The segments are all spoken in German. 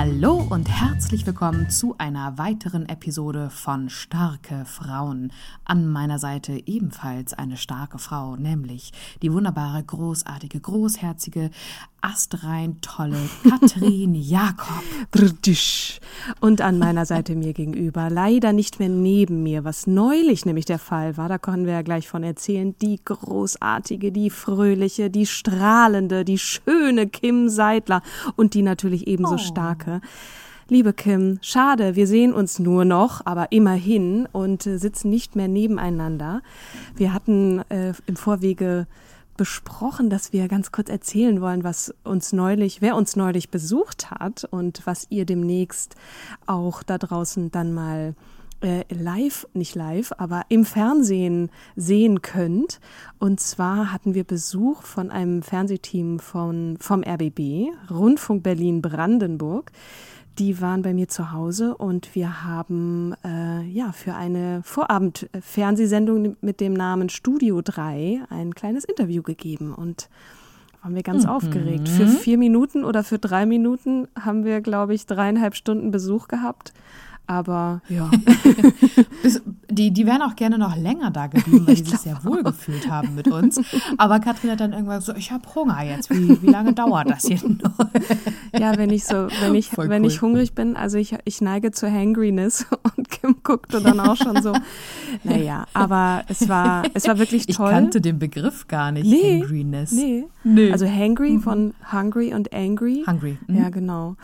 Hallo und herzlich willkommen zu einer weiteren Episode von Starke Frauen. An meiner Seite ebenfalls eine starke Frau, nämlich die wunderbare, großartige, großherzige, astrein tolle Katrin Jakob. Und an meiner Seite mir gegenüber, leider nicht mehr neben mir, was neulich nämlich der Fall war, da können wir ja gleich von erzählen, die großartige, die fröhliche, die strahlende, die schöne Kim Seidler und die natürlich ebenso Oh. starke. Liebe Kim, schade, wir sehen uns nur noch, aber immerhin und äh, sitzen nicht mehr nebeneinander. Wir hatten äh, im Vorwege besprochen, dass wir ganz kurz erzählen wollen, was uns neulich, wer uns neulich besucht hat und was ihr demnächst auch da draußen dann mal äh, live, nicht live, aber im Fernsehen sehen könnt. Und zwar hatten wir Besuch von einem Fernsehteam von, vom RBB, Rundfunk Berlin Brandenburg. Die waren bei mir zu Hause und wir haben äh, ja für eine Vorabend-Fernsehsendung mit dem Namen Studio 3 ein kleines Interview gegeben und waren wir ganz aufgeregt. Für vier Minuten oder für drei Minuten haben wir, glaube ich, dreieinhalb Stunden Besuch gehabt. Aber ja, die, die wären auch gerne noch länger da geblieben, weil die sich sehr wohl gefühlt haben mit uns. Aber Katrin hat dann irgendwann so, ich habe Hunger jetzt. Wie, wie lange dauert das hier noch? ja, wenn ich so, wenn ich, Voll wenn cool. ich hungrig bin, also ich, ich neige zur Hangriness und Kim guckte dann auch schon so. Naja, aber es war, es war wirklich Ich toll. kannte den Begriff gar nicht, Nee, Hangriness. Nee. Nee. Also hangry von hungry und angry. Hungry. Mhm. Ja, genau.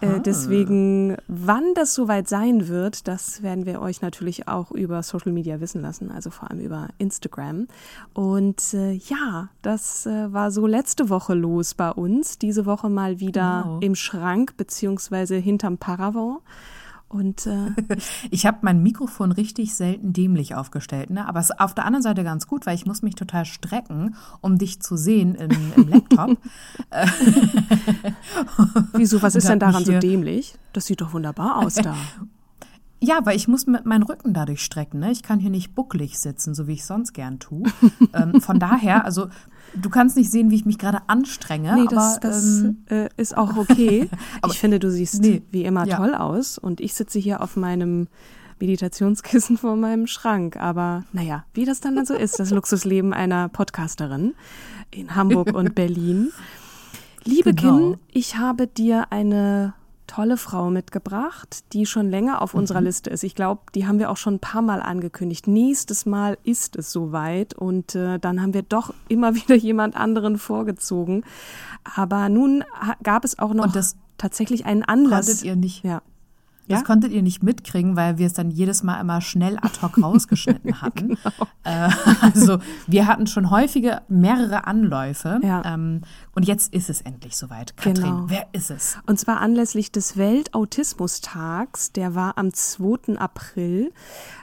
Äh, deswegen, wann das soweit sein wird, das werden wir euch natürlich auch über Social Media wissen lassen, also vor allem über Instagram. Und äh, ja, das äh, war so letzte Woche los bei uns. Diese Woche mal wieder Genau. im Schrank beziehungsweise hinterm Paravent. Und äh, Ich habe mein Mikrofon richtig selten dämlich aufgestellt, ne? aber es ist auf der anderen Seite ganz gut, weil ich muss mich total strecken, um dich zu sehen im, im Laptop. wieso, was ist denn daran so dämlich? Das sieht doch wunderbar aus da. Ja, weil ich muss mit meinen Rücken dadurch strecken. Ne? Ich kann hier nicht bucklig sitzen, so wie ich sonst gern tue. ähm, von daher, also du kannst nicht sehen, wie ich mich gerade anstrenge, Nee, aber das, das ähm, äh, ist auch okay. ich finde, du siehst nee, wie immer ja. toll aus und ich sitze hier auf meinem Meditationskissen vor meinem Schrank. Aber naja, wie das dann so ist, das Luxusleben einer Podcasterin in Hamburg und Berlin. Liebe Genau. Kim, ich habe dir eine tolle Frau mitgebracht, die schon länger auf unserer Mhm. Liste ist. Ich glaube, die haben wir auch schon ein paar Mal angekündigt. Nächstes Mal ist es soweit und äh, dann haben wir doch immer wieder jemand anderen vorgezogen. Aber nun gab es auch noch tatsächlich einen Anlass. konntet ihr nicht. ja. Das Ja? konntet ihr nicht mitkriegen, weil wir es dann jedes Mal immer schnell ad hoc rausgeschnitten hatten. Genau. äh, also wir hatten schon häufige mehrere Anläufe. Ja. Ähm, und jetzt ist es endlich soweit. Katrin, Genau. wer ist es? Und zwar anlässlich des Weltautismustags, der war am 2. April,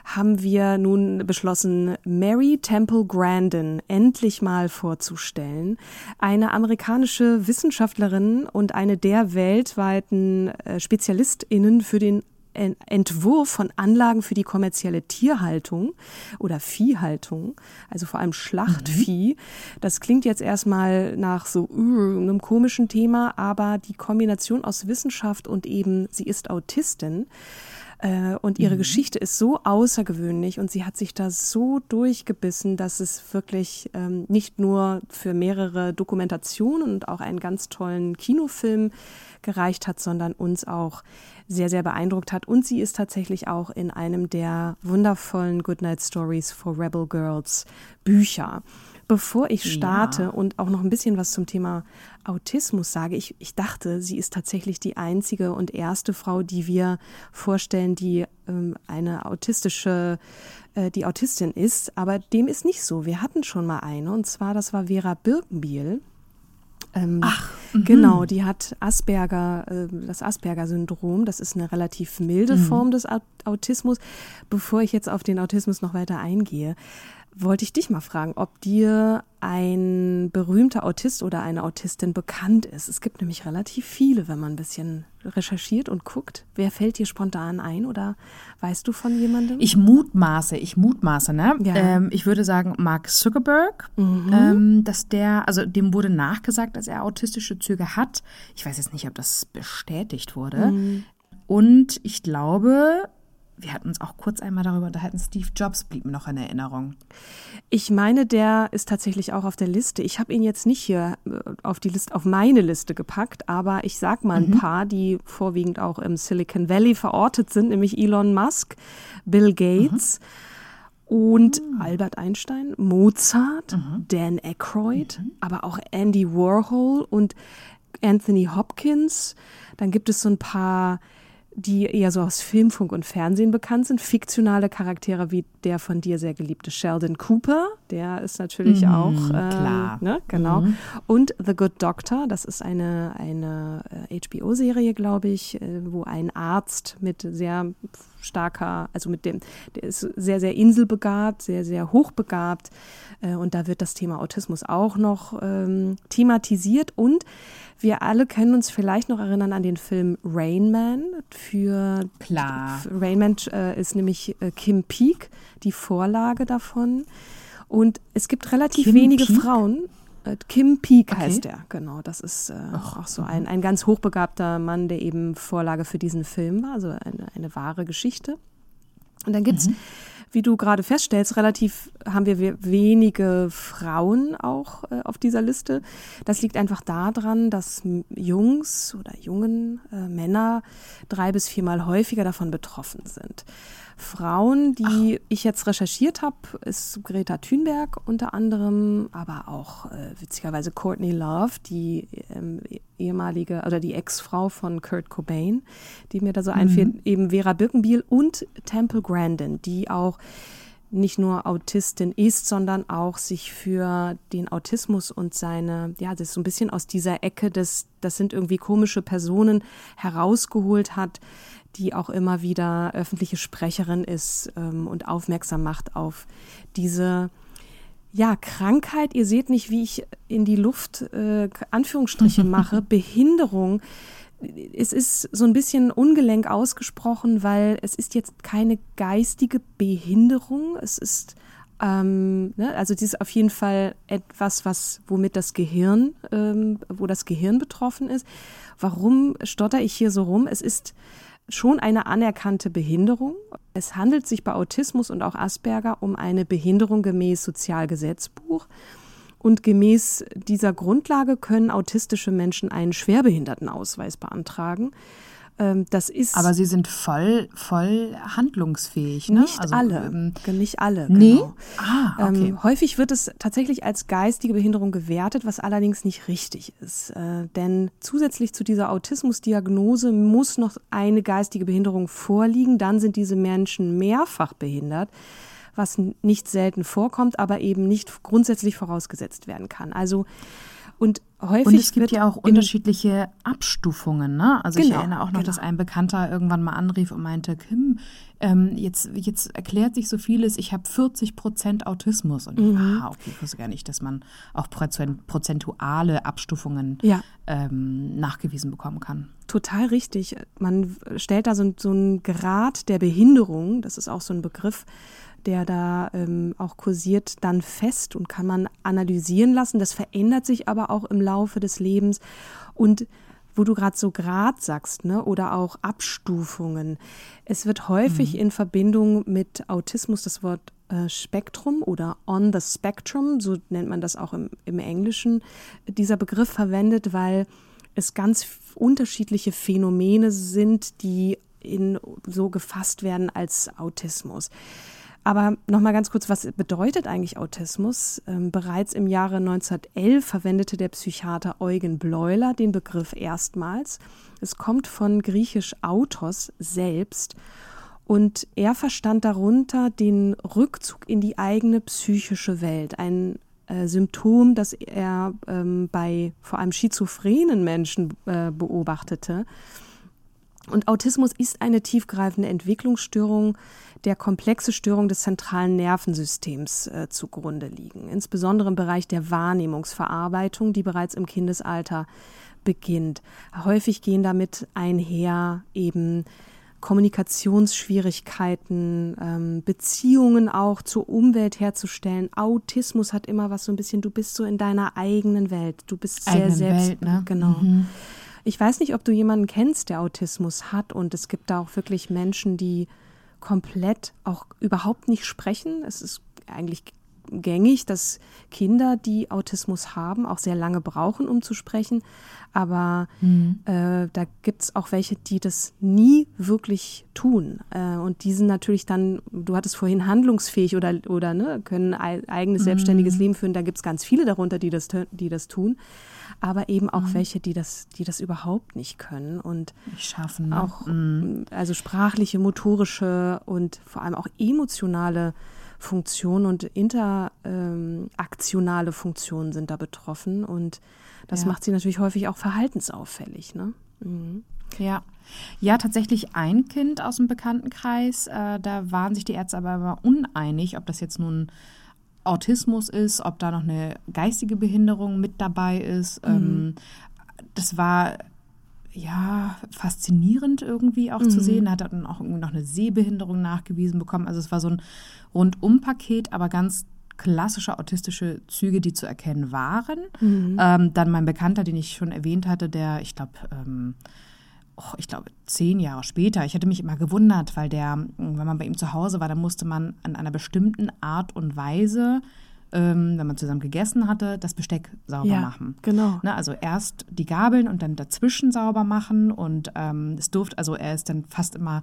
haben wir nun beschlossen, Mary Temple Grandin endlich mal vorzustellen. Eine amerikanische Wissenschaftlerin und eine der weltweiten äh, SpezialistInnen für den En- Entwurf von Anlagen für die kommerzielle Tierhaltung oder Viehhaltung, also vor allem Schlachtvieh. Das klingt jetzt erstmal nach so uh, einem komischen Thema, aber die Kombination aus Wissenschaft und eben sie ist Autistin und ihre mhm. Geschichte ist so außergewöhnlich und sie hat sich da so durchgebissen, dass es wirklich ähm, nicht nur für mehrere Dokumentationen und auch einen ganz tollen Kinofilm gereicht hat, sondern uns auch sehr, sehr beeindruckt hat. Und sie ist tatsächlich auch in einem der wundervollen Goodnight Stories for Rebel Girls Bücher. Bevor ich starte ja. und auch noch ein bisschen was zum Thema Autismus sage, ich, ich dachte, sie ist tatsächlich die einzige und erste Frau, die wir vorstellen, die ähm, eine autistische, äh, die Autistin ist. Aber dem ist nicht so. Wir hatten schon mal eine und zwar, das war Vera Birkenbiel. Ähm, Ach, mhm. genau, die hat Asperger, äh, das Asperger-Syndrom. Das ist eine relativ milde mhm. Form des Autismus. Bevor ich jetzt auf den Autismus noch weiter eingehe, wollte ich dich mal fragen, ob dir ein berühmter Autist oder eine Autistin bekannt ist. Es gibt nämlich relativ viele, wenn man ein bisschen recherchiert und guckt. Wer fällt dir spontan ein oder weißt du von jemandem? Ich mutmaße, ich mutmaße, ne? Ja. Ähm, ich würde sagen, Mark Zuckerberg, mhm. ähm, dass der, also dem wurde nachgesagt, dass er autistische Züge hat. Ich weiß jetzt nicht, ob das bestätigt wurde. Mhm. Und ich glaube, wir hatten uns auch kurz einmal darüber unterhalten, Steve Jobs blieb mir noch in Erinnerung. Ich meine, der ist tatsächlich auch auf der Liste. Ich habe ihn jetzt nicht hier äh, auf die Liste, auf meine Liste gepackt, aber ich sag mal ein mhm. paar, die vorwiegend auch im Silicon Valley verortet sind, nämlich Elon Musk, Bill Gates. Mhm. Und mhm. Albert Einstein, Mozart, mhm. Dan Aykroyd, mhm. aber auch Andy Warhol und Anthony Hopkins. Dann gibt es so ein paar die eher so aus Film, Funk und Fernsehen bekannt sind. Fiktionale Charaktere wie der von dir sehr geliebte Sheldon Cooper, der ist natürlich mhm, auch äh, klar. Ne, genau. Mhm. Und The Good Doctor, das ist eine, eine HBO-Serie, äh, glaube ich, äh, wo ein Arzt mit sehr starker, also mit dem, der ist sehr, sehr inselbegabt, sehr, sehr hochbegabt. Äh, und da wird das Thema Autismus auch noch ähm, thematisiert. Und wir alle können uns vielleicht noch erinnern an den Film Rain Man. Für Klar. Rain Man äh, ist nämlich äh, Kim Peek, die Vorlage davon. Und es gibt relativ Kim wenige Peek? Frauen. Äh, Kim Peek okay. heißt er, genau. Das ist äh, auch so ein, ein ganz hochbegabter Mann, der eben Vorlage für diesen Film war, also eine, eine wahre Geschichte. Und dann gibt's mhm wie du gerade feststellst, relativ haben wir wenige Frauen auch äh, auf dieser Liste. Das liegt einfach daran, dass Jungs oder jungen äh, Männer drei bis viermal häufiger davon betroffen sind. Frauen, die Ach. ich jetzt recherchiert habe, ist Greta Thunberg unter anderem, aber auch äh, witzigerweise Courtney Love, die ähm, ehemalige oder die Ex-Frau von Kurt Cobain, die mir da so mhm. einfällt, eben Vera Birkenbiel und Temple Grandin, die auch nicht nur Autistin ist, sondern auch sich für den Autismus und seine, ja, das ist so ein bisschen aus dieser Ecke des, das sind irgendwie komische Personen herausgeholt hat, die auch immer wieder öffentliche Sprecherin ist ähm, und aufmerksam macht auf diese ja, Krankheit, ihr seht nicht, wie ich in die Luft äh, Anführungsstriche mache, Behinderung. Es ist so ein bisschen ungelenk ausgesprochen, weil es ist jetzt keine geistige Behinderung. Es ist ähm, ne, also dies ist auf jeden Fall etwas, was womit das Gehirn, ähm, wo das Gehirn betroffen ist. Warum stotter ich hier so rum? Es ist schon eine anerkannte Behinderung. Es handelt sich bei Autismus und auch Asperger um eine Behinderung gemäß Sozialgesetzbuch. Und gemäß dieser Grundlage können autistische Menschen einen Schwerbehindertenausweis beantragen. Ähm, das ist. Aber sie sind voll, voll handlungsfähig, ne? Nicht also, alle. Ähm, nicht alle. Nee. Genau. Ah, okay. Ähm, häufig wird es tatsächlich als geistige Behinderung gewertet, was allerdings nicht richtig ist. Äh, denn zusätzlich zu dieser Autismusdiagnose muss noch eine geistige Behinderung vorliegen. Dann sind diese Menschen mehrfach behindert was nicht selten vorkommt, aber eben nicht grundsätzlich vorausgesetzt werden kann. Also und häufig und es gibt ja auch unterschiedliche Abstufungen. Ne? Also genau, ich erinnere auch noch, genau. dass ein Bekannter irgendwann mal anrief und meinte, Kim, ähm, jetzt, jetzt erklärt sich so vieles, ich habe 40 Prozent Autismus. Und mhm. ah, okay, ich wusste gar nicht, dass man auch prozentuale Abstufungen ja. ähm, nachgewiesen bekommen kann. Total richtig. Man stellt da so, so einen Grad der Behinderung, das ist auch so ein Begriff, der da ähm, auch kursiert, dann fest und kann man analysieren lassen. Das verändert sich aber auch im Laufe des Lebens. Und wo du gerade so Grad sagst, ne, oder auch Abstufungen. Es wird häufig mhm. in Verbindung mit Autismus das Wort äh, Spektrum oder on the spectrum, so nennt man das auch im, im Englischen, dieser Begriff verwendet, weil es ganz unterschiedliche Phänomene sind, die in, so gefasst werden als Autismus. Aber nochmal ganz kurz, was bedeutet eigentlich Autismus? Ähm, bereits im Jahre 1911 verwendete der Psychiater Eugen Bleuler den Begriff erstmals. Es kommt von griechisch Autos selbst und er verstand darunter den Rückzug in die eigene psychische Welt, ein äh, Symptom, das er ähm, bei vor allem schizophrenen Menschen äh, beobachtete. Und Autismus ist eine tiefgreifende Entwicklungsstörung, der komplexe Störungen des zentralen Nervensystems äh, zugrunde liegen, insbesondere im Bereich der Wahrnehmungsverarbeitung, die bereits im Kindesalter beginnt. Häufig gehen damit einher eben Kommunikationsschwierigkeiten, ähm, Beziehungen auch zur Umwelt herzustellen. Autismus hat immer was so ein bisschen, du bist so in deiner eigenen Welt. Du bist sehr selbst. Welt, ne? Genau. Mhm. Ich weiß nicht, ob du jemanden kennst, der Autismus hat und es gibt da auch wirklich Menschen, die komplett auch überhaupt nicht sprechen. Es ist eigentlich gängig, dass Kinder, die Autismus haben, auch sehr lange brauchen, um zu sprechen. Aber Mhm. äh, da gibt es auch welche, die das nie wirklich tun. Äh, und die sind natürlich dann, du hattest vorhin handlungsfähig oder, oder ne, können eigenes selbstständiges Leben führen. Da gibt es ganz viele darunter, die das, die das tun. Aber eben auch welche, die das, die das überhaupt nicht können. Und Nicht schaffen. Ne? auch also sprachliche, motorische und vor allem auch emotionale Funktionen und interaktionale Funktionen sind da betroffen und das Ja. macht sie natürlich häufig auch verhaltensauffällig. Ne? Mhm. Ja. Ja, tatsächlich ein Kind aus dem Bekanntenkreis. Äh, da waren sich die Ärzte aber uneinig, ob das jetzt nun Autismus ist, ob da noch eine geistige Behinderung mit dabei ist. Ähm, das war ja faszinierend irgendwie auch zu sehen. Er hat dann auch irgendwie noch eine Sehbehinderung nachgewiesen bekommen. Also es war so ein Rundum-Paket, aber ganz klassische autistische Züge, die zu erkennen waren. Ähm, dann mein Bekannter, den ich schon erwähnt hatte, der, ich glaube, ähm, oh, ich glaube, zehn Jahre später. Ich hatte mich immer gewundert, weil der, wenn man bei ihm zu Hause war, dann musste man an einer bestimmten Art und Weise, ähm, wenn man zusammen gegessen hatte, das Besteck sauber Ja, machen. genau. Ne, also erst die Gabeln und dann dazwischen sauber machen und ähm, es durfte, also er ist dann fast immer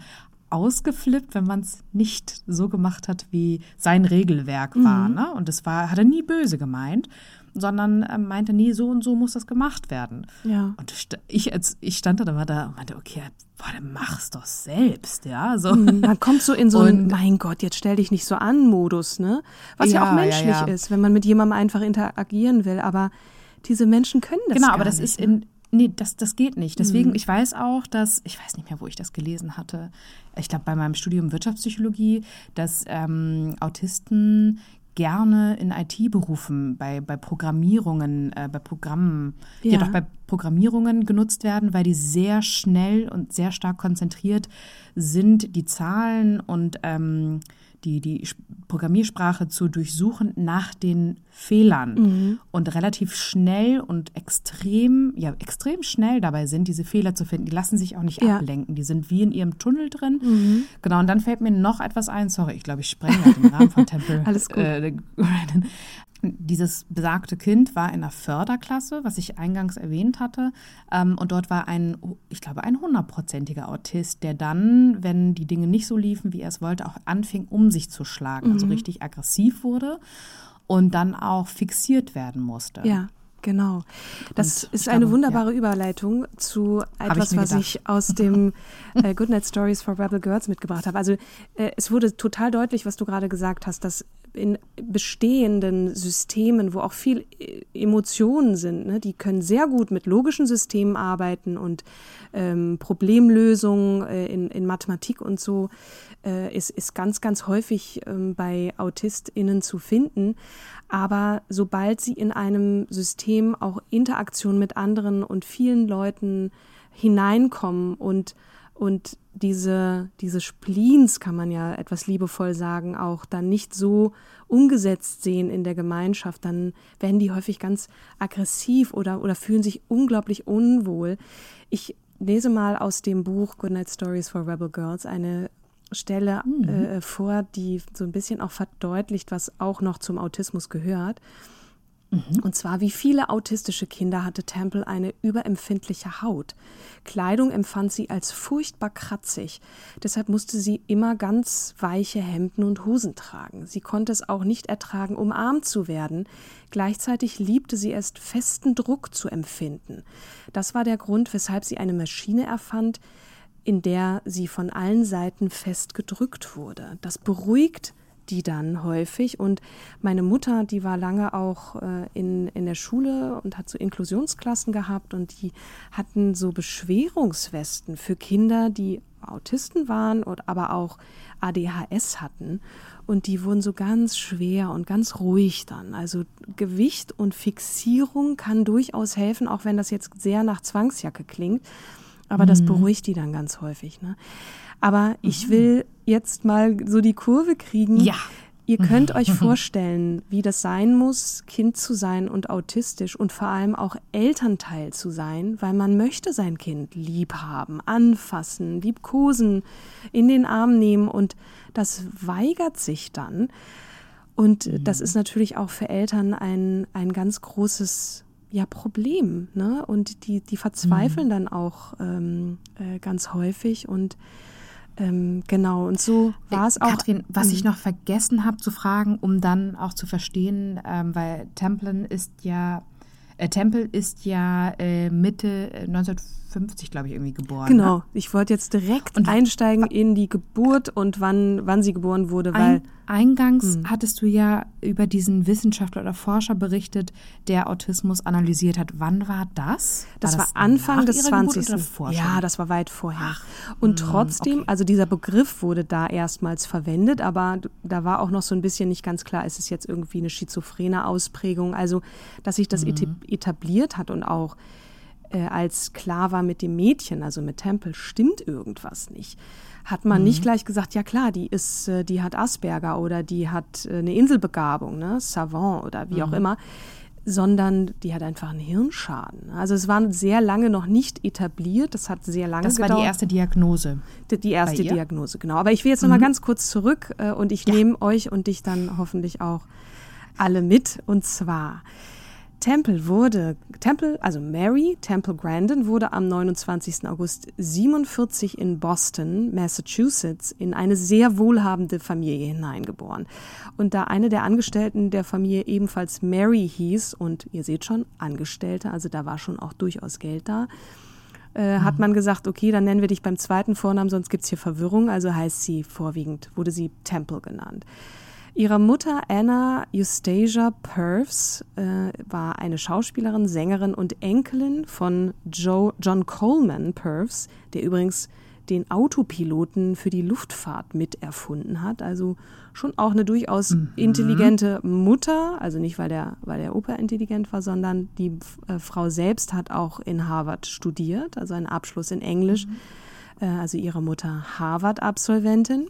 ausgeflippt, wenn man es nicht so gemacht hat, wie sein Regelwerk war. Mhm. Ne? Und das war, hat er nie böse gemeint, sondern ähm, meinte, nee, so und so muss das gemacht werden. Ja. Und ich, als, ich stand da dann mal da und meinte, okay, boah, dann mach's doch selbst, ja. So. Man kommt so in so einen, mein Gott, jetzt stell dich nicht so an Modus, ne? Was ja, Ja, auch ja, menschlich ja. ist, wenn man mit jemandem einfach interagieren will. Aber diese Menschen können das Genau, aber das nicht, ist ne? in. Nee, das, das geht nicht. Deswegen, ich weiß auch, dass, ich weiß nicht mehr, wo ich das gelesen hatte. Ich glaube, bei meinem Studium Wirtschaftspsychologie, dass ähm, Autisten gerne in IT-Berufen, bei, bei Programmierungen, äh, bei Programmen, ja. Ja. doch bei Programmierungen genutzt werden, weil die sehr schnell und sehr stark konzentriert sind, die Zahlen und ähm, die, die Programmiersprache zu durchsuchen nach den Fehlern und relativ schnell und extrem, ja, extrem schnell dabei sind, diese Fehler zu finden. Die lassen sich auch nicht Ja. ablenken. Die sind wie in ihrem Tunnel drin. Genau, und dann fällt mir noch etwas ein. Sorry, ich glaube, ich sprenge gerade den Rahmen von Tempel. Alles gut. Äh, dieses besagte Kind war in der Förderklasse, was ich eingangs erwähnt hatte. Ähm, und dort war ein, ich glaube, ein hundertprozentiger Autist, der dann, wenn die Dinge nicht so liefen, wie er es wollte, auch anfing, um sich zu schlagen. Also richtig aggressiv wurde und dann auch fixiert werden musste. Ja, genau. Das Und ist ich eine wunderbare Überleitung zu etwas, ich was ich aus dem äh, Goodnight Stories for Rebel Girls mitgebracht habe. Also äh, es wurde total deutlich, was du gerade gesagt hast, dass in bestehenden Systemen, wo auch viel äh, Emotionen sind, ne, die können sehr gut mit logischen Systemen arbeiten und ähm, Problemlösungen äh, in, in Mathematik und so äh, ist, ist ganz, ganz häufig ähm, bei AutistInnen zu finden. Aber sobald sie in einem System auch Interaktion mit anderen und vielen Leuten hineinkommen und und diese, diese Spleens, kann man ja etwas liebevoll sagen, auch dann nicht so umgesetzt sehen in der Gemeinschaft, dann werden die häufig ganz aggressiv oder, oder fühlen sich unglaublich unwohl. Ich lese mal aus dem Buch Goodnight Stories for Rebel Girls eine Stelle mhm. äh, vor, die so ein bisschen auch verdeutlicht, was auch noch zum Autismus gehört. Mhm. Und zwar, wie viele autistische Kinder hatte Temple eine überempfindliche Haut. Kleidung empfand sie als furchtbar kratzig. Deshalb musste sie immer ganz weiche Hemden und Hosen tragen. Sie konnte es auch nicht ertragen, umarmt zu werden. Gleichzeitig liebte sie es, festen Druck zu empfinden. Das war der Grund, weshalb sie eine Maschine erfand, in der sie von allen Seiten fest gedrückt wurde. Das beruhigt die dann häufig. Und meine Mutter, die war lange auch äh, in, in der Schule und hat so Inklusionsklassen gehabt und die hatten so Beschwerungswesten für Kinder, die Autisten waren und aber auch ADHS hatten. Und die wurden so ganz schwer und ganz ruhig dann. Also Gewicht und Fixierung kann durchaus helfen, auch wenn das jetzt sehr nach Zwangsjacke klingt. Aber mhm. das beruhigt die dann ganz häufig. Ne? Aber ich mhm. will jetzt mal so die Kurve kriegen. Ja. Ihr könnt euch vorstellen, wie das sein muss, Kind zu sein und autistisch und vor allem auch Elternteil zu sein, weil man möchte sein Kind lieb haben, anfassen, liebkosen, in den Arm nehmen und das weigert sich dann. Und mhm. das ist natürlich auch für Eltern ein, ein ganz großes ja, Problem. Ne? Und die, die verzweifeln mhm. dann auch ähm, äh, ganz häufig und ähm, genau, und so war es auch. Katrin, was ich noch vergessen habe zu fragen, um dann auch zu verstehen, ähm, weil Templin ist ja, äh, Temple ist ja äh, Mitte 1950, glaube ich, irgendwie geboren. Genau, ne? ich wollte jetzt direkt und einsteigen in die Geburt und wann, wann sie geboren wurde, weil. Ein, Eingangs hm. hattest du ja über diesen Wissenschaftler oder Forscher berichtet, der Autismus analysiert hat. Wann war das? Das war, das war Anfang des 20. Ja, das war weit vorher. Ach, und hm, trotzdem, okay. also dieser Begriff wurde da erstmals verwendet, aber da war auch noch so ein bisschen nicht ganz klar, ist es jetzt irgendwie eine schizophrene Ausprägung. Also, dass sich das hm. etabliert hat und auch äh, als klar war mit dem Mädchen, also mit Temple, stimmt irgendwas nicht hat man mhm. nicht gleich gesagt, ja klar, die ist, äh, die hat Asperger oder die hat äh, eine Inselbegabung, ne, Savant oder wie mhm. auch immer, sondern die hat einfach einen Hirnschaden. Also es war sehr lange noch nicht etabliert, das hat sehr lange das gedauert. Das war die erste Diagnose. Die, die erste Diagnose, genau. Aber ich will jetzt mhm. noch mal mhm. ganz kurz zurück äh, und ich ja. nehme euch und dich dann hoffentlich auch alle mit. Und zwar Temple wurde, Temple, also Mary Temple Grandin wurde am 29. August 47 in Boston, Massachusetts, in eine sehr wohlhabende Familie hineingeboren. Und da eine der Angestellten der Familie ebenfalls Mary hieß, und ihr seht schon, Angestellte, also da war schon auch durchaus Geld da, äh, mhm. hat man gesagt, okay, dann nennen wir dich beim zweiten Vornamen, sonst gibt's hier Verwirrung, also heißt sie vorwiegend, wurde sie Temple genannt. Ihre Mutter Anna Eustasia Purves äh, war eine Schauspielerin, Sängerin und Enkelin von Joe, John Coleman Purves, der übrigens den Autopiloten für die Luftfahrt miterfunden hat. Also schon auch eine durchaus mhm. intelligente Mutter. Also nicht, weil der, weil der Opa intelligent war, sondern die äh, Frau selbst hat auch in Harvard studiert, also einen Abschluss in Englisch. Mhm. Äh, also ihre Mutter Harvard-Absolventin.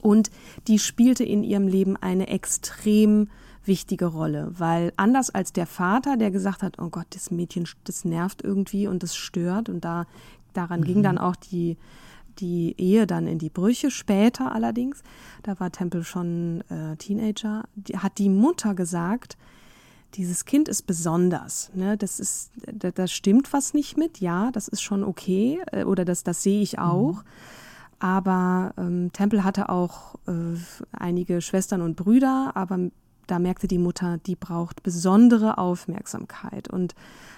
Und die spielte in ihrem Leben eine extrem wichtige Rolle, weil anders als der Vater, der gesagt hat, oh Gott, das Mädchen, das nervt irgendwie und das stört und da daran mhm. ging dann auch die die Ehe dann in die Brüche später allerdings, da war Temple schon äh, Teenager, die, hat die Mutter gesagt, dieses Kind ist besonders. Ne? Das ist, da, da stimmt was nicht mit, ja, das ist schon okay äh, oder das, das sehe ich auch. Mhm. Aber ähm, Temple hatte auch äh, einige Schwestern und Brüder, aber da merkte die Mutter, die braucht besondere Aufmerksamkeit. Und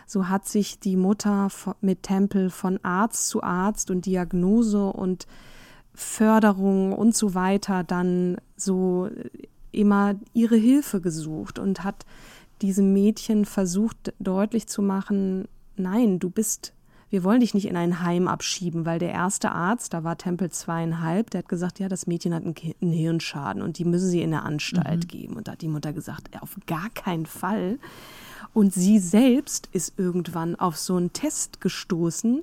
so hat sich die Mutter mit Temple von Arzt zu Arzt und Diagnose und Förderung und so weiter dann so immer ihre Hilfe gesucht und hat diesem Mädchen versucht deutlich zu machen, nein, du bist wir wollen dich nicht in ein Heim abschieben, weil der erste Arzt, da war Tempel zweieinhalb, der hat gesagt, ja, das Mädchen hat einen, Hirnschaden und die müssen sie in der Anstalt mhm. geben. Und da hat die Mutter gesagt, auf gar keinen Fall. Und sie selbst ist irgendwann auf so einen Test gestoßen,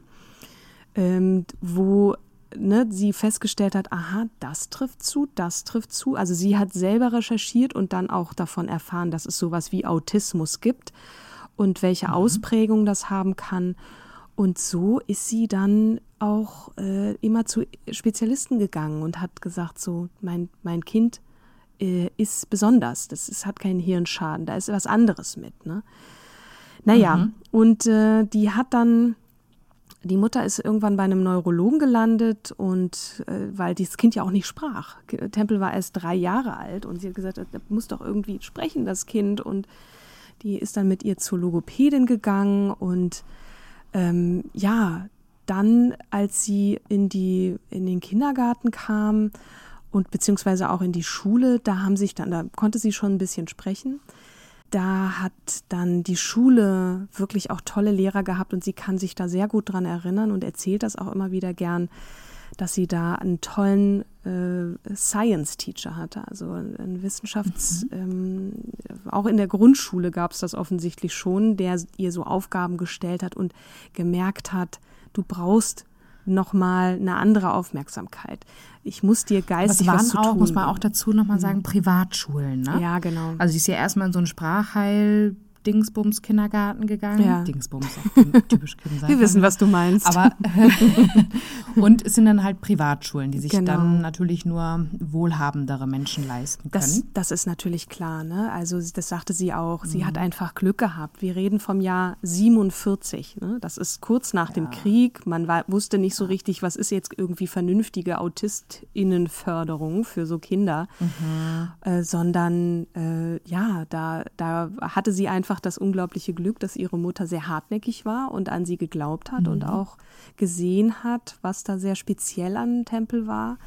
ähm, wo ne, sie festgestellt hat, aha, das trifft zu, das trifft zu. Also sie hat selber recherchiert und dann auch davon erfahren, dass es sowas wie Autismus gibt und welche mhm. Ausprägung das haben kann. Und so ist sie dann auch äh, immer zu Spezialisten gegangen und hat gesagt, so, mein, mein Kind äh, ist besonders, das ist, hat keinen Hirnschaden, da ist was anderes mit. Ne? Naja, mhm. und äh, die hat dann die Mutter ist irgendwann bei einem Neurologen gelandet und äh, weil dieses Kind ja auch nicht sprach. Tempel war erst drei Jahre alt und sie hat gesagt, das muss doch irgendwie sprechen, das Kind. Und die ist dann mit ihr zur Logopädin gegangen und ähm, ja, dann, als sie in die in den Kindergarten kam und beziehungsweise auch in die Schule, da haben sich dann, da konnte sie schon ein bisschen sprechen. Da hat dann die Schule wirklich auch tolle Lehrer gehabt und sie kann sich da sehr gut dran erinnern und erzählt das auch immer wieder gern, dass sie da einen tollen äh, Science-Teacher hatte, also ein Wissenschafts-, mhm. ähm, auch in der Grundschule gab es das offensichtlich schon, der ihr so Aufgaben gestellt hat und gemerkt hat, du brauchst nochmal eine andere Aufmerksamkeit. Ich muss dir geistig was, was zu auch, tun. muss man auch dazu nochmal sagen, mhm. Privatschulen. Ne? Ja, genau. Also sie ist ja erstmal in so ein Sprachheil Dingsbums Kindergarten gegangen. Ja. Dingsbums, typisch Kind Wir wissen, was du meinst. Aber und es sind dann halt Privatschulen, die sich genau. dann natürlich nur wohlhabendere Menschen leisten können. Das, das ist natürlich klar. Ne? Also das sagte sie auch. Sie mhm. hat einfach Glück gehabt. Wir reden vom Jahr 47. Ne? Das ist kurz nach ja. dem Krieg. Man war, wusste nicht so richtig, was ist jetzt irgendwie vernünftige AutistInnenförderung für so Kinder, mhm. äh, sondern äh, ja, da, da hatte sie einfach einfach das unglaubliche Glück, dass ihre Mutter sehr hartnäckig war und an sie geglaubt hat mhm. und auch gesehen hat, was da sehr speziell an Tempel war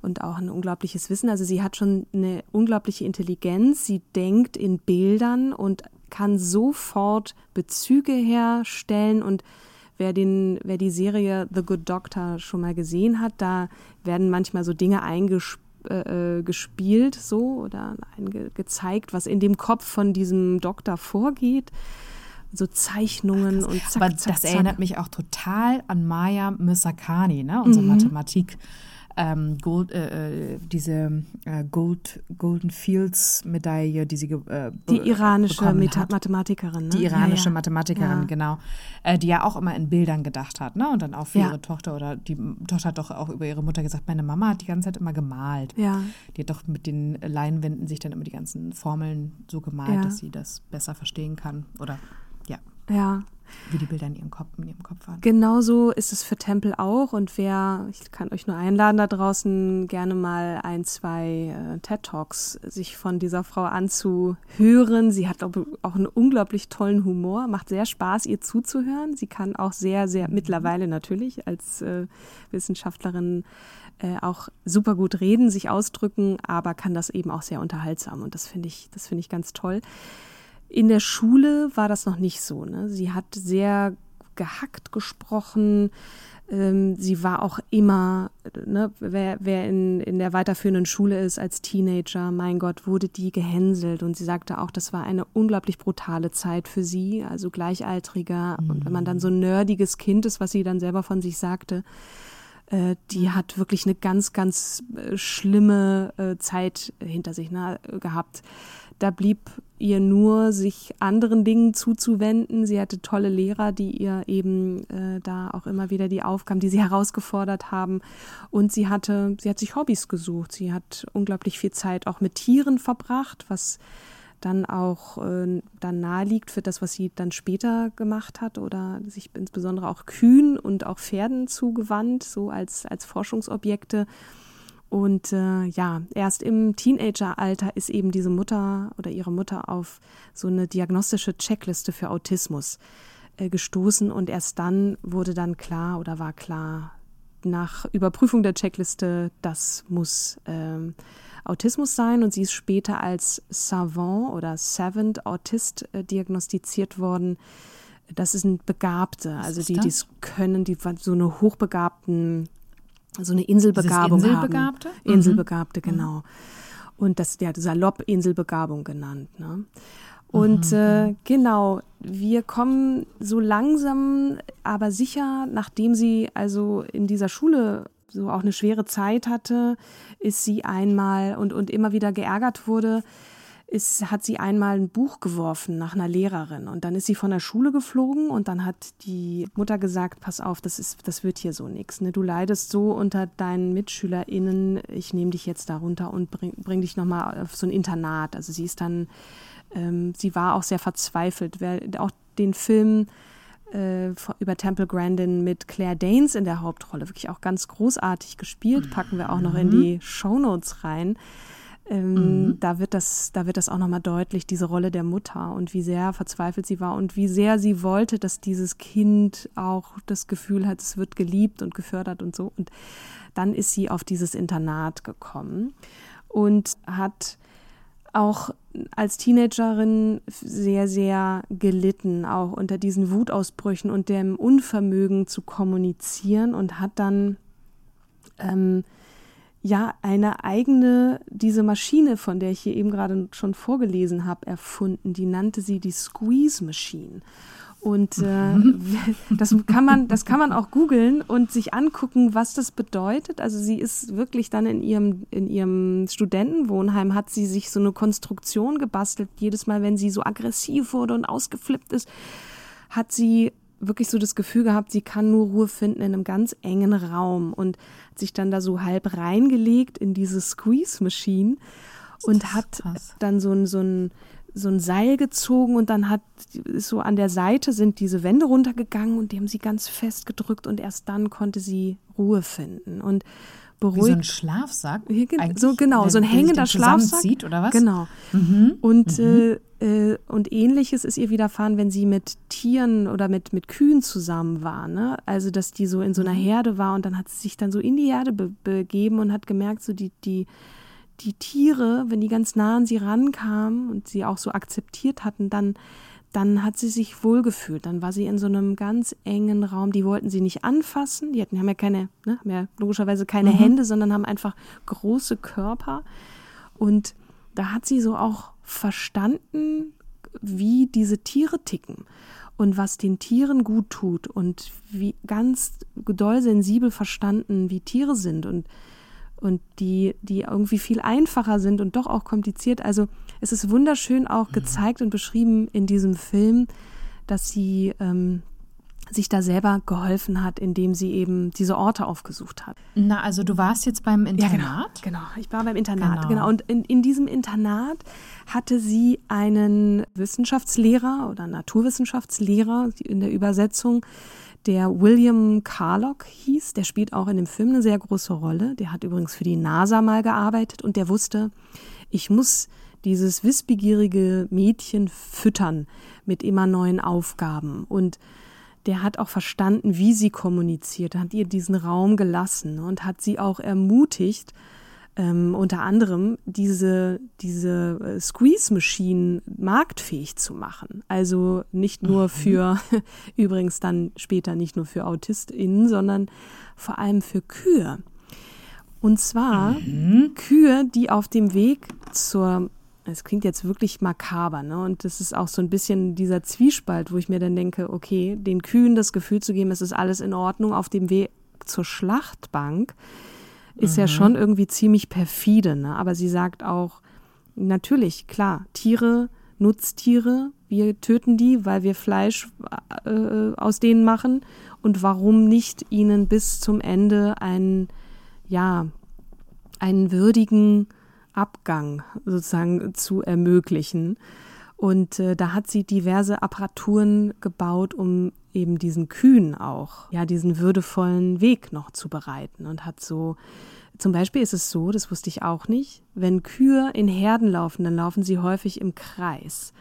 und auch ein unglaubliches Wissen. Also sie hat schon eine unglaubliche Intelligenz. Sie denkt in Bildern und kann sofort Bezüge herstellen und wer den, wer die Serie The Good Doctor schon mal gesehen hat, da werden manchmal so Dinge eingespielt äh, äh, gespielt so oder gezeigt, was in dem Kopf von diesem Doktor vorgeht. So Zeichnungen Ach, und zack, Aber zack, das zack. erinnert mich auch total an Maya Misakani, ne? unsere mhm. Mathematik ähm, Gold, äh, äh, diese äh, Gold, Golden Fields Medaille, die sie äh, die iranische Meta Mathematikerin, ne? die iranische ja, ja. Mathematikerin, ja. genau, äh, die ja auch immer in Bildern gedacht hat, ne? Und dann auch für ihre Tochter oder die Tochter hat doch auch über ihre Mutter gesagt, meine Mama hat die ganze Zeit immer gemalt. Ja. Die hat doch mit den Leinwänden sich dann immer die ganzen Formeln so gemalt, dass sie das besser verstehen kann oder ja. Ja. Wie die Bilder in ihrem Kopf, in ihrem Kopf waren. Genauso ist es für Tempel auch. Und wer, ich kann euch nur einladen da draußen, gerne mal ein, zwei äh, TED Talks sich von dieser Frau anzuhören. Sie hat auch, auch einen unglaublich tollen Humor, macht sehr Spaß, ihr zuzuhören. Sie kann auch sehr, sehr, mhm. mittlerweile natürlich als äh, Wissenschaftlerin äh, auch super gut reden, sich ausdrücken, aber kann das eben auch sehr unterhaltsam. Und das finde ich, das finde ich ganz toll. In der Schule war das noch nicht so. Ne? Sie hat sehr gehackt gesprochen. Ähm, sie war auch immer, ne, wer, wer in, in der weiterführenden Schule ist als Teenager, mein Gott, wurde die gehänselt. Und sie sagte auch, das war eine unglaublich brutale Zeit für sie, also Gleichaltriger. Mhm. Und wenn man dann so ein nerdiges Kind ist, was sie dann selber von sich sagte, äh, die hat wirklich eine ganz, ganz äh, schlimme äh, Zeit hinter sich ne, gehabt. Da blieb ihr nur, sich anderen Dingen zuzuwenden. Sie hatte tolle Lehrer, die ihr eben äh, da auch immer wieder die Aufgaben, die sie herausgefordert haben. Und sie hatte, sie hat sich Hobbys gesucht. Sie hat unglaublich viel Zeit auch mit Tieren verbracht, was dann auch äh, dann naheliegt für das, was sie dann später gemacht hat oder sich insbesondere auch Kühen und auch Pferden zugewandt, so als, als Forschungsobjekte. Und äh, ja, erst im Teenageralter ist eben diese Mutter oder ihre Mutter auf so eine diagnostische Checkliste für Autismus äh, gestoßen. Und erst dann wurde dann klar oder war klar nach Überprüfung der Checkliste, das muss ähm, Autismus sein. Und sie ist später als Savant oder Savant Autist äh, diagnostiziert worden. Das sind Begabte, also die, die können, die so eine hochbegabten so eine Inselbegabung Inselbegabte? haben. Inselbegabte, mhm. genau. Und das, der hat salopp Inselbegabung genannt. Ne? Und mhm. äh, genau, wir kommen so langsam, aber sicher, nachdem sie also in dieser Schule so auch eine schwere Zeit hatte, ist sie einmal und, und immer wieder geärgert wurde, ist, hat sie einmal ein Buch geworfen nach einer Lehrerin und dann ist sie von der Schule geflogen und dann hat die Mutter gesagt, pass auf, das ist, das wird hier so nichts. Ne? Du leidest so unter deinen MitschülerInnen, ich nehme dich jetzt darunter und bring, bring dich nochmal auf so ein Internat. Also sie ist dann, ähm, sie war auch sehr verzweifelt. Wer auch den Film äh, über Temple Grandin mit Claire Danes in der Hauptrolle, wirklich auch ganz großartig gespielt, packen wir auch noch in mhm. die Shownotes rein. Ähm, mhm. Da wird das, da wird das auch nochmal deutlich, diese Rolle der Mutter und wie sehr verzweifelt sie war und wie sehr sie wollte, dass dieses Kind auch das Gefühl hat, es wird geliebt und gefördert und so. Und dann ist sie auf dieses Internat gekommen und hat auch als Teenagerin sehr, sehr gelitten, auch unter diesen Wutausbrüchen und dem Unvermögen zu kommunizieren und hat dann ähm, ja eine eigene, diese Maschine, von der ich hier eben gerade schon vorgelesen habe, erfunden. Die nannte sie die Squeeze Machine. Und äh, das kann man, das kann man auch googeln und sich angucken, was das bedeutet. Also sie ist wirklich dann in ihrem, in ihrem Studentenwohnheim hat sie sich so eine Konstruktion gebastelt. Jedes Mal, wenn sie so aggressiv wurde und ausgeflippt ist, hat sie wirklich so das Gefühl gehabt, sie kann nur Ruhe finden in einem ganz engen Raum und hat sich dann da so halb reingelegt in diese Squeeze-Machine und hat krass. dann so ein, so ein so ein Seil gezogen und dann hat so an der Seite sind diese Wände runtergegangen und die haben sie ganz fest gedrückt und erst dann konnte sie Ruhe finden und beruhigt. Wie so ein Schlafsack? so genau, so ein hängender Schlafsack. Zieht, oder was? Genau. Mhm. Und mhm. Äh, äh, und ähnliches ist ihr widerfahren, wenn sie mit Tieren oder mit, mit Kühen zusammen war. Ne? Also, dass die so in so einer mhm. Herde war und dann hat sie sich dann so in die Herde be begeben und hat gemerkt, so die, die, die Tiere, wenn die ganz nah an sie rankamen und sie auch so akzeptiert hatten, dann dann hat sie sich wohlgefühlt. Dann war sie in so einem ganz engen Raum. Die wollten sie nicht anfassen. Die hatten, haben ja keine, ne, ja logischerweise keine mhm. Hände, sondern haben einfach große Körper. Und da hat sie so auch verstanden, wie diese Tiere ticken und was den Tieren gut tut und wie ganz doll sensibel verstanden, wie Tiere sind und und die, die irgendwie viel einfacher sind und doch auch kompliziert. Also es ist wunderschön auch mhm. gezeigt und beschrieben in diesem Film, dass sie ähm, sich da selber geholfen hat, indem sie eben diese Orte aufgesucht hat. Na, also du warst jetzt beim Internat? Ja, genau, genau. ich war beim Internat, genau. genau. Und in, in diesem Internat hatte sie einen Wissenschaftslehrer oder Naturwissenschaftslehrer in der Übersetzung, der William Carlock hieß. Der spielt auch in dem Film eine sehr große Rolle. Der hat übrigens für die NASA mal gearbeitet und der wusste, ich muss dieses wissbegierige Mädchen füttern mit immer neuen Aufgaben. Und der hat auch verstanden, wie sie kommuniziert, hat ihr diesen Raum gelassen und hat sie auch ermutigt, ähm, unter anderem diese, diese äh, Squeeze-Maschinen marktfähig zu machen. Also nicht nur mhm. für, übrigens dann später nicht nur für AutistInnen, sondern vor allem für Kühe. Und zwar mhm. Kühe, die auf dem Weg zur, es klingt jetzt wirklich makaber, ne? Und das ist auch so ein bisschen dieser Zwiespalt, wo ich mir dann denke, okay, den Kühen das Gefühl zu geben, es ist alles in Ordnung auf dem Weg zur Schlachtbank ist mhm. ja schon irgendwie ziemlich perfide. Ne? Aber sie sagt auch, natürlich, klar, Tiere, Nutztiere, wir töten die, weil wir Fleisch äh, aus denen machen. Und warum nicht ihnen bis zum Ende einen, ja, einen würdigen Abgang sozusagen zu ermöglichen. Und äh, da hat sie diverse Apparaturen gebaut, um eben diesen Kühen auch, ja, diesen würdevollen Weg noch zu bereiten und hat so zum Beispiel ist es so, das wusste ich auch nicht, wenn Kühe in Herden laufen, dann laufen sie häufig im Kreis.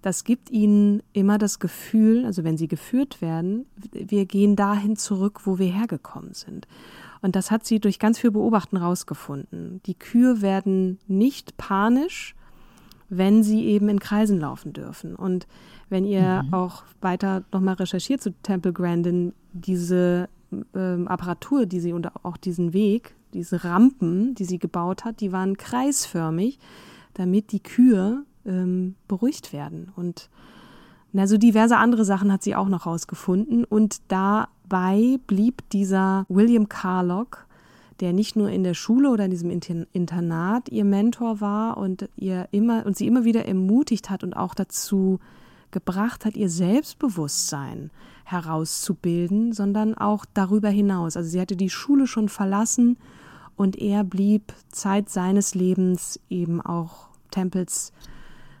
Das gibt ihnen immer das Gefühl, also wenn sie geführt werden, wir gehen dahin zurück, wo wir hergekommen sind. Und das hat sie durch ganz viel Beobachten rausgefunden. Die Kühe werden nicht panisch, wenn sie eben in Kreisen laufen dürfen. Und wenn ihr mhm. auch weiter nochmal recherchiert zu Temple Grandin, diese ähm, Apparatur, die sie und auch diesen Weg, diese Rampen, die sie gebaut hat, die waren kreisförmig, damit die Kühe ähm, beruhigt werden. Und na, so diverse andere Sachen hat sie auch noch rausgefunden. Und dabei blieb dieser William Carlock, der nicht nur in der Schule oder in diesem Internat ihr Mentor war und ihr immer und sie immer wieder ermutigt hat und auch dazu gebracht hat, ihr Selbstbewusstsein herauszubilden, sondern auch darüber hinaus. Also sie hatte die Schule schon verlassen und er blieb Zeit seines Lebens eben auch Tempels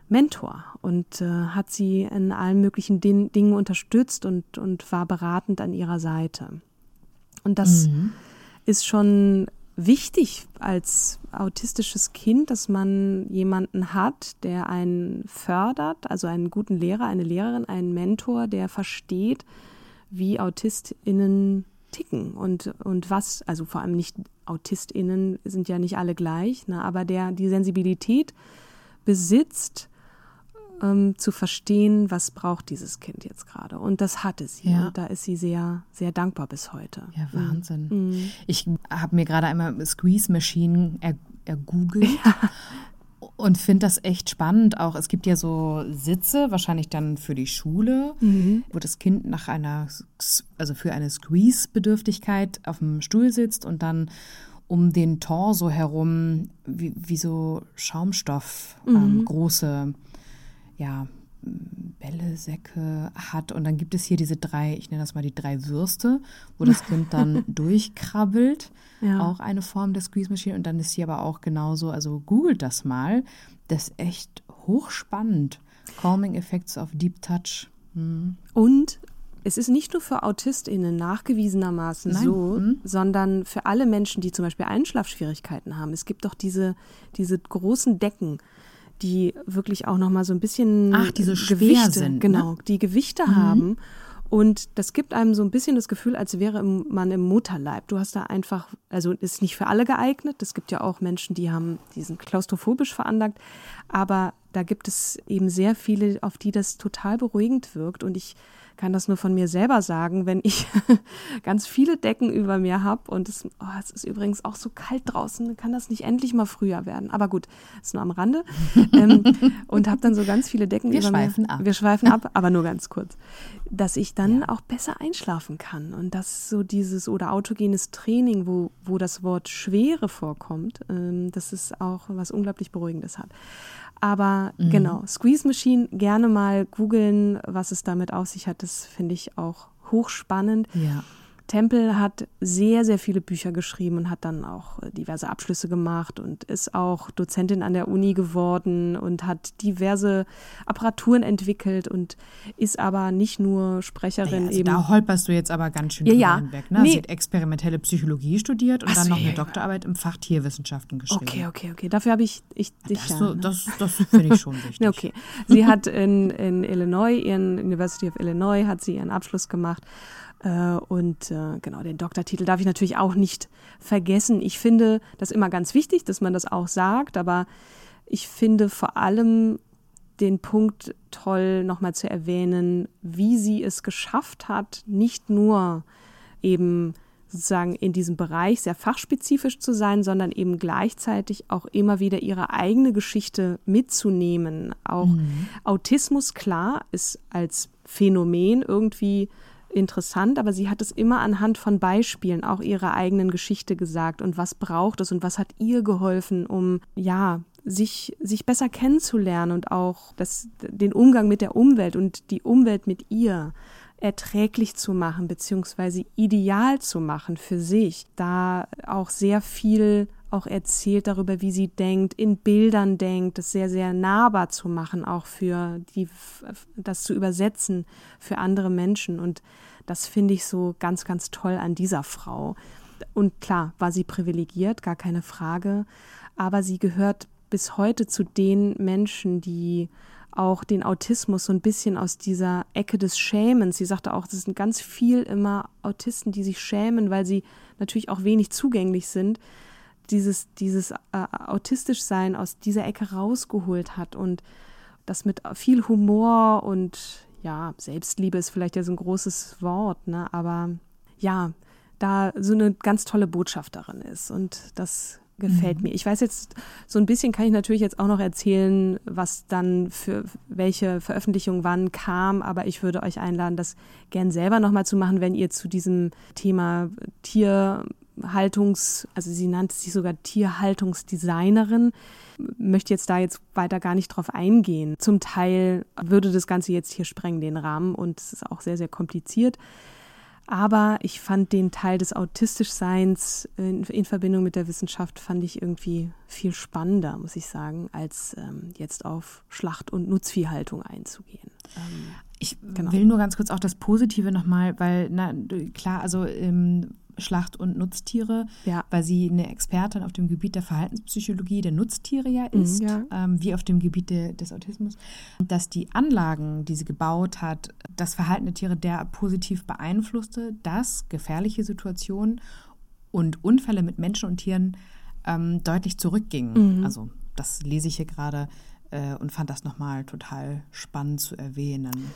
Mentor und äh, hat sie in allen möglichen Din Dingen unterstützt und, und war beratend an ihrer Seite. Und das mhm. Ist schon wichtig als autistisches Kind, dass man jemanden hat, der einen fördert, also einen guten Lehrer, eine Lehrerin, einen Mentor, der versteht, wie AutistInnen ticken und, und was, also vor allem nicht AutistInnen sind ja nicht alle gleich, ne, aber der die Sensibilität besitzt, ähm, zu verstehen, was braucht dieses Kind jetzt gerade. Und das hatte sie. Ja. Und da ist sie sehr, sehr dankbar bis heute. Ja, Wahnsinn. Mhm. Ich habe mir gerade einmal Squeeze Machine ergoogelt. Ja. Und finde das echt spannend auch. Es gibt ja so Sitze, wahrscheinlich dann für die Schule, mhm. wo das Kind nach einer, also für eine Squeeze-Bedürftigkeit auf dem Stuhl sitzt und dann um den Torso herum wie, wie so Schaumstoff, mhm. ähm, große ja, Bälle, Säcke hat. Und dann gibt es hier diese drei, ich nenne das mal die drei Würste, wo das Kind dann durchkrabbelt. Ja. Auch eine Form der Squeeze Machine. Und dann ist hier aber auch genauso, also googelt das mal. Das ist echt hochspannend. Calming Effects of Deep Touch. Hm. Und es ist nicht nur für AutistInnen nachgewiesenermaßen Nein. so, hm. sondern für alle Menschen, die zum Beispiel Einschlafschwierigkeiten haben. Es gibt doch diese, diese großen Decken, die wirklich auch noch mal so ein bisschen Ach, diese Gewichte, sind, ne? genau, ne? die Gewichte mhm. haben. Und das gibt einem so ein bisschen das Gefühl, als wäre man im Mutterleib. Du hast da einfach, also ist nicht für alle geeignet. Es gibt ja auch Menschen, die haben, die sind klaustrophobisch veranlagt. Aber da gibt es eben sehr viele, auf die das total beruhigend wirkt. Und ich kann das nur von mir selber sagen, wenn ich ganz viele Decken über mir habe und es, oh, es ist übrigens auch so kalt draußen, kann das nicht endlich mal früher werden. Aber gut, ist nur am Rande. ähm, und habe dann so ganz viele Decken Wir über schweifen mir. Ab. Wir schweifen ab, aber nur ganz kurz. Dass ich dann ja. auch besser einschlafen kann. Und das so dieses oder autogenes Training, wo, wo das Wort Schwere vorkommt, ähm, das ist auch was unglaublich Beruhigendes hat. Aber mhm. genau, Squeeze Machine gerne mal googeln, was es damit auf sich hat. Das finde ich auch hochspannend. Ja. Tempel hat sehr, sehr viele Bücher geschrieben und hat dann auch äh, diverse Abschlüsse gemacht und ist auch Dozentin an der Uni geworden und hat diverse Apparaturen entwickelt und ist aber nicht nur Sprecherin ja, also eben. Da holperst du jetzt aber ganz schön ja, ja. hinweg. Ne? Nee. Sie hat experimentelle Psychologie studiert und Ach, dann noch eine Doktorarbeit im Fach Tierwissenschaften geschrieben. Okay, okay, okay. Dafür habe ich, ich dich das, ja, ne? das, das finde ich schon wichtig. okay. Sie hat in, in Illinois, ihren University of Illinois, hat sie ihren Abschluss gemacht und äh, genau, den Doktortitel darf ich natürlich auch nicht vergessen. Ich finde das immer ganz wichtig, dass man das auch sagt, aber ich finde vor allem den Punkt toll, nochmal zu erwähnen, wie sie es geschafft hat, nicht nur eben sozusagen in diesem Bereich sehr fachspezifisch zu sein, sondern eben gleichzeitig auch immer wieder ihre eigene Geschichte mitzunehmen. Auch mhm. Autismus, klar, ist als Phänomen irgendwie interessant, aber sie hat es immer anhand von Beispielen auch ihrer eigenen Geschichte gesagt und was braucht es und was hat ihr geholfen, um ja sich, sich besser kennenzulernen und auch das, den Umgang mit der Umwelt und die Umwelt mit ihr erträglich zu machen, beziehungsweise ideal zu machen für sich. Da auch sehr viel auch erzählt darüber, wie sie denkt, in Bildern denkt, das sehr, sehr nahbar zu machen, auch für die, das zu übersetzen für andere Menschen. Und das finde ich so ganz, ganz toll an dieser Frau. Und klar, war sie privilegiert, gar keine Frage. Aber sie gehört bis heute zu den Menschen, die auch den Autismus so ein bisschen aus dieser Ecke des Schämens. Sie sagte auch, es sind ganz viel immer Autisten, die sich schämen, weil sie natürlich auch wenig zugänglich sind dieses, dieses äh, autistisch Sein aus dieser Ecke rausgeholt hat und das mit viel Humor und ja, Selbstliebe ist vielleicht ja so ein großes Wort, ne? aber ja, da so eine ganz tolle Botschaft darin ist. Und das gefällt mir. Ich weiß jetzt, so ein bisschen kann ich natürlich jetzt auch noch erzählen, was dann für welche Veröffentlichung wann kam, aber ich würde euch einladen, das gern selber nochmal zu machen, wenn ihr zu diesem Thema Tierhaltungs, also sie nannte sich sogar Tierhaltungsdesignerin, möchte jetzt da jetzt weiter gar nicht drauf eingehen. Zum Teil würde das Ganze jetzt hier sprengen, den Rahmen, und es ist auch sehr, sehr kompliziert. Aber ich fand den Teil des Autistischseins in, in, Verbindung mit der Wissenschaft fand ich irgendwie viel spannender, muss ich sagen, als ähm, jetzt auf Schlacht- und Nutzviehhaltung einzugehen. Ähm, ich genau. will nur ganz kurz auch das Positive nochmal, weil, na, klar, also ähm, Schlacht- und Nutztiere, ja. weil sie eine Expertin auf dem Gebiet der Verhaltenspsychologie der Nutztiere ja mhm, ist, ja. Ähm, wie auf dem Gebiet de, des Autismus, dass die Anlagen, die sie gebaut hat, das Verhalten der Tiere derart positiv beeinflusste, dass gefährliche Situationen und Unfälle mit Menschen und Tieren ähm, deutlich zurückgingen. Mhm. Also das lese ich hier gerade äh, und fand das nochmal total spannend zu erwähnen.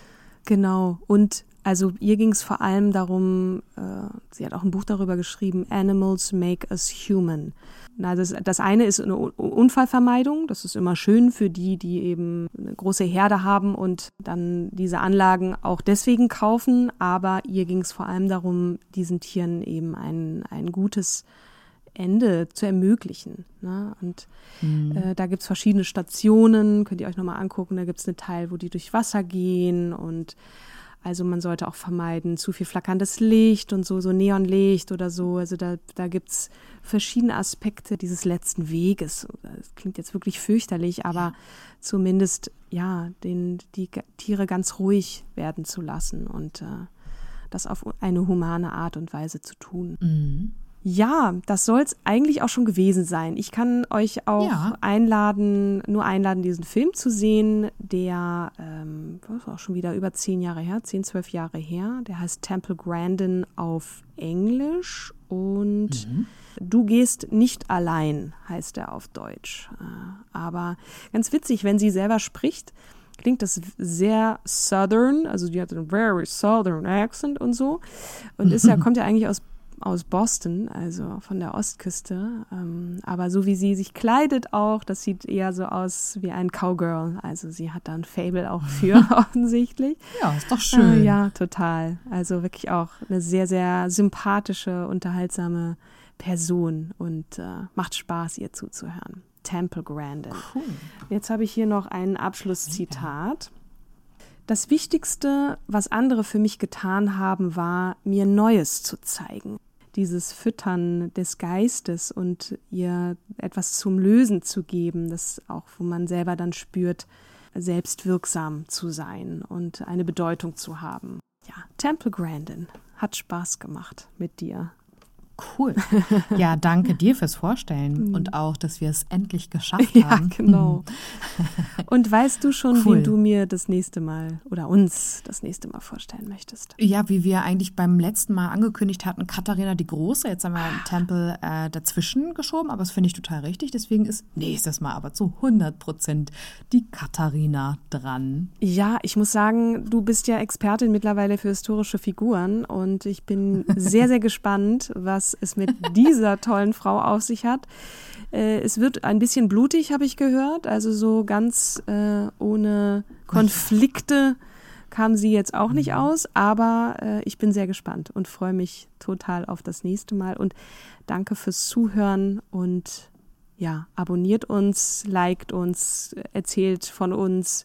Genau. Und also ihr ging es vor allem darum, äh, sie hat auch ein Buch darüber geschrieben, Animals Make Us Human. Na, das, das eine ist eine Unfallvermeidung, das ist immer schön für die, die eben eine große Herde haben und dann diese Anlagen auch deswegen kaufen, aber ihr ging es vor allem darum, diesen Tieren eben ein, ein gutes Ende zu ermöglichen. Ne? Und mhm. äh, da gibt's verschiedene Stationen, könnt ihr euch nochmal angucken. Da gibt's eine Teil, wo die durch Wasser gehen und also man sollte auch vermeiden, zu viel flackerndes Licht und so, so Neonlicht oder so. Also da, da gibt's verschiedene Aspekte dieses letzten Weges. Das klingt jetzt wirklich fürchterlich, aber zumindest ja, den, die Tiere ganz ruhig werden zu lassen und äh, das auf eine humane Art und Weise zu tun. Mhm. Ja, das soll es eigentlich auch schon gewesen sein. Ich kann euch auch ja. einladen, nur einladen, diesen Film zu sehen, der ähm, ist auch schon wieder über zehn Jahre her, zehn, zwölf Jahre her. Der heißt Temple Grandin auf Englisch und mhm. Du gehst nicht allein, heißt er auf Deutsch. Äh, aber ganz witzig, wenn sie selber spricht, klingt das sehr southern, also die hat einen very southern accent und so. Und ist ja, kommt ja eigentlich aus aus Boston, also von der Ostküste. Ähm, aber so wie sie sich kleidet auch, das sieht eher so aus wie ein Cowgirl. Also sie hat da ein Fable auch für offensichtlich. Ja, ist doch schön. Äh, ja, total. Also wirklich auch eine sehr, sehr sympathische, unterhaltsame Person und äh, macht Spaß, ihr zuzuhören. Temple Grandin. Cool. Jetzt habe ich hier noch ein Abschlusszitat. Das Wichtigste, was andere für mich getan haben, war, mir Neues zu zeigen dieses Füttern des Geistes und ihr etwas zum Lösen zu geben, das auch, wo man selber dann spürt, selbstwirksam zu sein und eine Bedeutung zu haben. Ja, Temple Grandin hat Spaß gemacht mit dir. Cool. Ja, danke dir fürs Vorstellen mhm. und auch, dass wir es endlich geschafft ja, haben. Ja, genau. Mhm. Und weißt du schon, cool. wie du mir das nächste Mal oder uns das nächste Mal vorstellen möchtest? Ja, wie wir eigentlich beim letzten Mal angekündigt hatten, Katharina die Große. Jetzt haben wir ah. Tempel äh, dazwischen geschoben, aber das finde ich total richtig. Deswegen ist nächstes Mal aber zu 100 Prozent die Katharina dran. Ja, ich muss sagen, du bist ja Expertin mittlerweile für historische Figuren und ich bin sehr, sehr gespannt, was es mit dieser tollen Frau auf sich hat. Äh, es wird ein bisschen blutig, habe ich gehört. Also so ganz äh, ohne Konflikte kam sie jetzt auch nicht mhm. aus. Aber äh, ich bin sehr gespannt und freue mich total auf das nächste Mal. Und danke fürs Zuhören und ja, abonniert uns, liked uns, erzählt von uns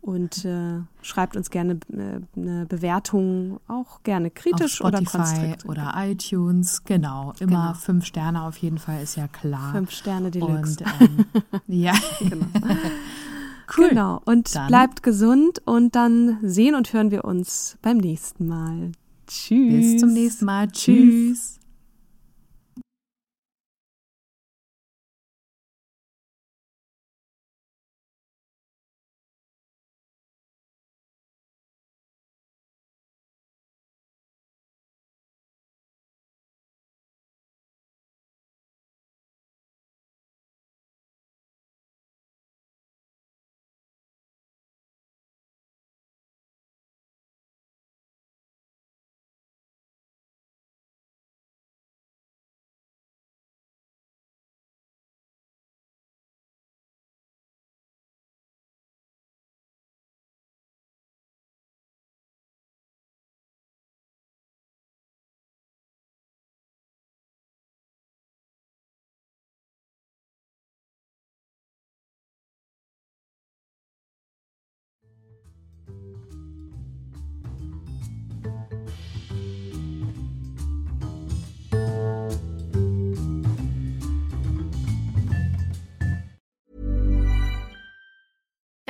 und äh, schreibt uns gerne äh, eine Bewertung, auch gerne kritisch oder konstruktiv. Oder iTunes, genau. Immer genau. fünf Sterne auf jeden Fall, ist ja klar. Fünf Sterne Deluxe. Und, ähm, ja. genau. Cool. Genau. Und dann. bleibt gesund und dann sehen und hören wir uns beim nächsten Mal. Tschüss. Bis zum nächsten Mal. Tschüss.